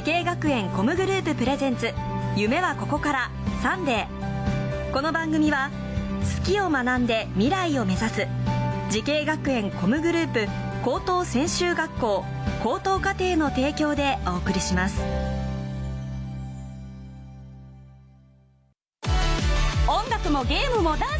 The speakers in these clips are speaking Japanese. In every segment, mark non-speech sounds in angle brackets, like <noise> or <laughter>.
滋慶学園 COMグループプレゼンツ夢はここからサンデー。この番組は好きを学んで未来を目指す滋慶学園 COMグループ高等専修学校高等課程の提供でお送りします。音楽もゲームもダンス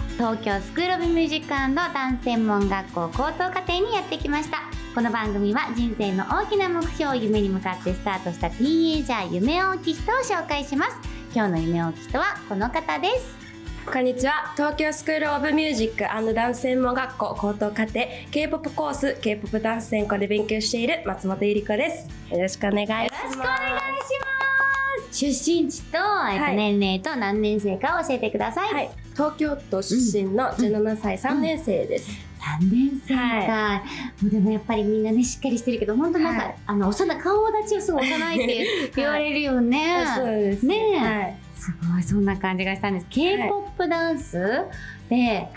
東京スクールオブミュージックダンス専門学校高等課程にやってきました。この番組は人生の大きな目標を夢に向かってスタートしたティーンエイジャー夢大きい人を紹介します。今日の夢大きい人はこの方です。こんにちは。東京スクールオブミュージックダンス専門学校高等課程 K-POP コース K-POP ダンス専攻で勉強している松本ゆり子です。よろしくお願いします。よろしくお願いします出身地と、えっと、年齢と何年生か教えてください、はい、東京都出身の17歳3年生です、3年生か、もうでもやっぱりみんなねしっかりしてるけど本当なんか、はい。あの幼顔立ちをすごい幼いって言われるよね、そうです。ねえ。はい。すごいそんな感じがしたんです。K-POP ダンスで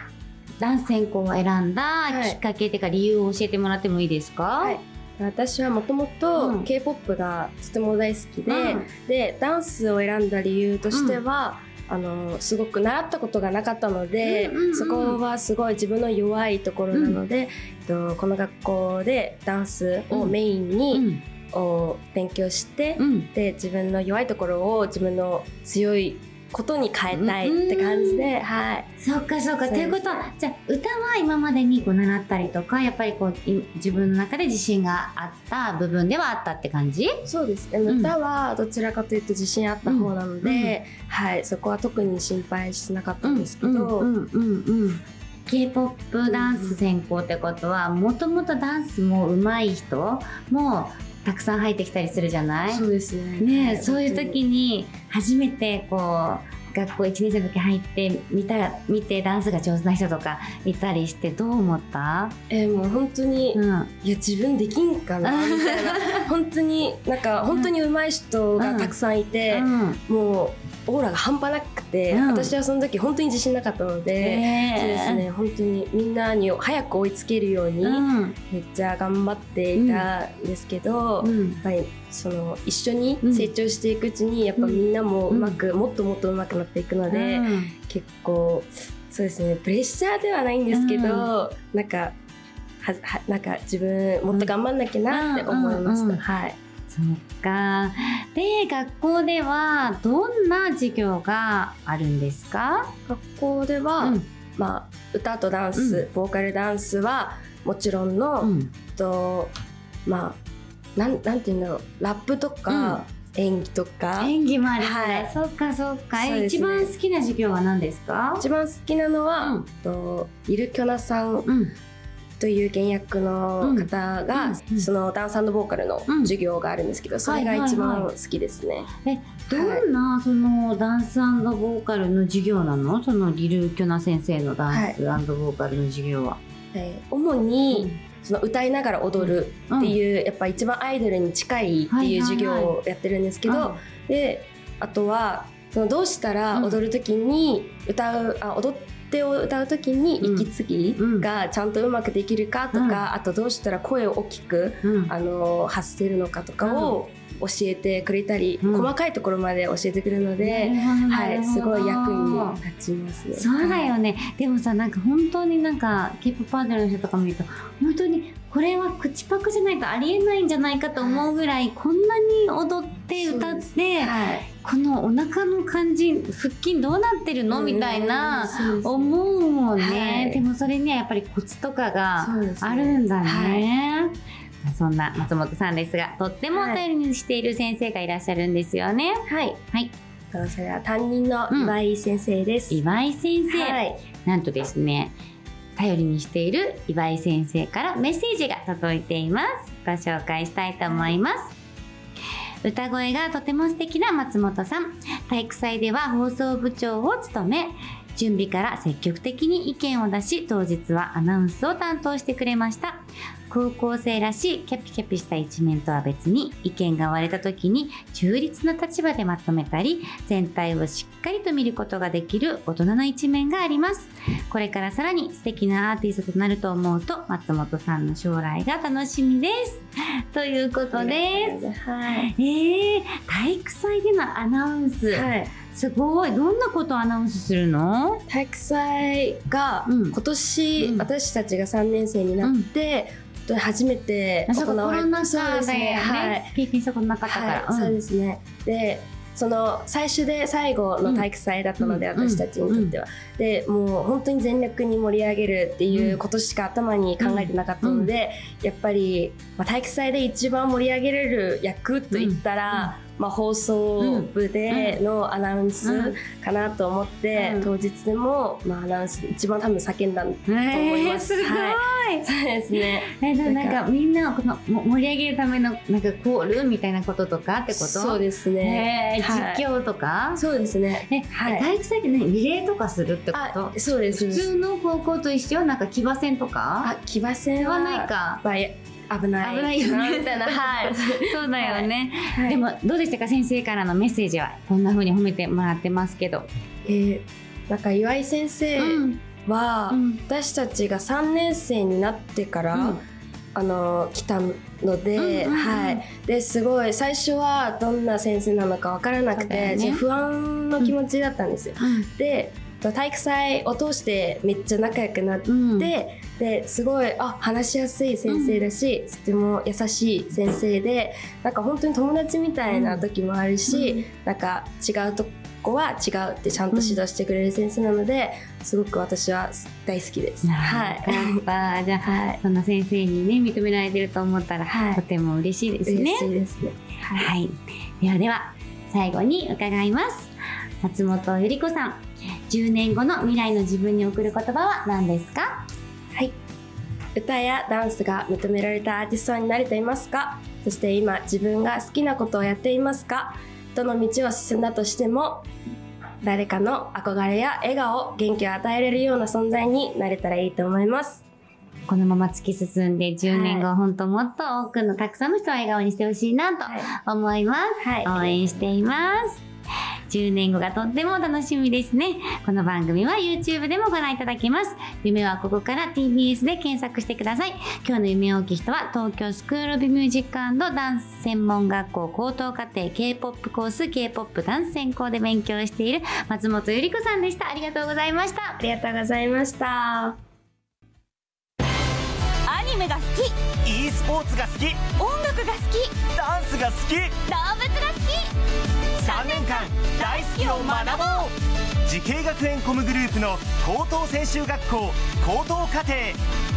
ダンス専攻を選んだい。きっかけっていうか理由を教えてもらってもいいですか、はい私はもともうとん K-POP がとても大好きで、うん。でダンスを選んだ理由としては、あのすごく習ったことがなかったので、うんうんうん。そこはすごい自分の弱いところなので、えっとこの学校でダンスをメインうに、ん。お勉強して、うん。で自分の弱いところを自分の強いことに変えたいって感じで、はい。そっかそっか。そうですということはじゃあ歌は今までにこう習ったりとかやっぱりこうい自分の中で自信があった部分ではあったって感じ？そうですね、うん。歌はどちらかというと自信あった方なので、うん。うんはい、そこは特に心配しなかったんですけど、うんうんうんうん。K-POP ダンス専攻ってことはもともとダンスも上手い人もたくさん入ってきたりするじゃない？そうですね。ねえはいそういう時に初めてこう学校1年生の時入って見た見てダンスが上手な人とかいたりしてどう思った、えーもう本当に、いうん、や自分できんかな <laughs> みたいな。本当になんか本当に上手い人がたくさんいて、うん。もうオーラが半端なくて、うん。私はその時本当に自信なかったので、ねえ。そうですね本当にみんなに早く追いつけるように、うん。めっちゃ頑張っていたんですけど、やっうん。ぱりその一緒に成長していくうちにやっぱみんなもうまく、もっともっと上手くなっていくので、うん。結構そうですねプレッシャーではないんですけど、なんかははなんか自分もっと頑張んなきゃなって思いました、うん。うんうんはいそっか。で学校ではどんな授業があるんですか、学校では、うん。まあ、歌とダンス、ボーカルダンスはもちろんの、うん。とまあなんなんて言うんだろう。ラップとか、演技とか。演技もあるはい。そっかそっか、そうですね。一番好きな授業は何ですか？一番好きなのは、うん。とイルキョナさんうんという現役の方が、うんうんそのダンスボーカルのうん。授業があるんですけど、それが一番好きですね。どんなそのダンスボーカルの授業なの？そのリル・キョナ先生のダンスボーカルの授業は、えー主に、その歌いながら踊るっていう、やっぱ一番アイドルに近いっていう授業をやってるんですけど、はいはいはであとはそのどうしたら踊る時に歌う、あ踊ってを歌う時に息継ぎがちゃんとうまくできるかとか、うん。あとどうしたら声を大きく、うん。あの発せるのかとかを教えてくれたり、うん。細かいところまで教えてくれるので、はい、すごい役に立ちます。ね。そうだよね、でもさなんか本当になんか K-POP アイドルの人とか見ると本当にこれは口パクじゃないとありえないんじゃないかと思うぐらい、こんなに踊って歌って、はい、このお腹の感じ腹筋どうなってるの？みたいな思うもんね、はい。でもそれにはやっぱりコツとかがあるんだはい。ね。そんな松本さんですがとっても頼りにしている先生がいらっしゃるんですよね。はい、はい、それは担任の岩井先生です。岩井先生、はい、なんとですね頼りにしている岩井先生からメッセージが届いています。ご紹介したいと思います歌声がとても素敵な松本さん。体育祭では放送部長を務め準備から積極的に意見を出し当日はアナウンスを担当してくれました。高校生らしいキャピキャピした一面とは別に意見が割れた時に中立な立場でまとめたり全体をしっかりと見ることができる大人な一面があります。これからさらに素敵なアーティストとなると思うと松本さんの将来が楽しみです。<laughs> ということです。はい。えー、体育祭でのアナウンス、はい。すごい。どんなことをアナウンスするの？体育祭がうん。今年、うん。私たちが3年生になって、初めて行われロナそうですねね。はい。経験したことなかったから、はい、そうですね。で、その最初で最後の体育祭だったので、うん私たちにとっては、でもう本当に全力に盛り上げるっていうことしか頭に考えてなかったので、やっぱり、まあ、体育祭で一番盛り上げれる役といったら、まあ、放送部でのアナウンスかなと思って、うん。当日でも、まあ、アナウンス一番多分叫んだと思います。えーすごい、はい、そうですね。えでもなんかみんなをこのも盛り上げるためのなんかコールみたいなこととかってこと？そうですね。えーはい。実況とか、そうですね。え、はい。体育祭って何？リレーとかするってこあと、そうです。普通の高校と一緒？なんか騎馬戦とか？あ、騎馬戦ははないか。まあ危ない危ないよね。みたいなはい。<laughs> そうだよね、はい。でもどうでしたか？先生からのメッセージは。こんな風に褒めてもらってますけど。えーなんか岩井先生うんは、うん。私たちが3年生になってから、うん。あの来たので、うんうんうんはい。ですごい最初はどんな先生なのかわからなくて、ちょっと不安の気持ちだったんですよ。で体育祭を通してめっちゃ仲良くなって。うん。でですごいあ話しやすい先生だし、とても優しい先生でなんか本当に友達みたいな時もあるし、なんか違うとこは違うってちゃんと指導してくれる先生なので、すごく私は大好きです。ははい。い。じゃあ、はいそんな先生にね認められてると思ったら、はい。とても嬉しいですね。嬉しいですね。はい、ではでは最後に伺います。松本ゆり子さん。10年後の未来の自分に送る言葉は何ですか？はい。歌やダンスが認められたアーティストになれていますか？そして今自分が好きなことをやっていますか？どの道を進んだとしても誰かの憧れや笑顔、元気を与えれるような存在になれたらいいと思います。このまま突き進んで10年後、本当もっと多くのたくさんの人を笑顔にしてほしいなと思います、はい。応援しています10年後がとっても楽しみですね。この番組は YouTube でもご覧いただけます。夢はここから TBS で検索してください。今日の夢大きい人は東京スクールオブミュージックダンス専門学校高等課程 K-POP コース K-POP ダンス専攻で勉強している松本ゆり子さんでした。ありがとうございました。ありがとうございました。アニメが好き。E スポーツが好き。音楽が好き。ダンスが好き。動物が好き。3年間大好きを学ぼう滋慶学園 COMグループの高等専修学校高等課程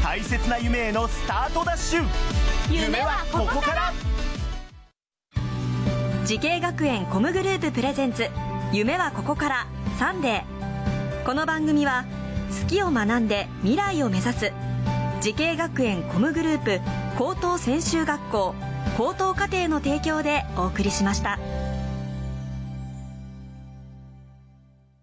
大切な夢へのスタートダッシュ夢はここから滋慶学園 COMグループプレゼンツ夢はここからサンデーこの番組は好きを学んで未来を目指す滋慶学園 COMグループ高等専修学校高等課程の提供でお送りしました。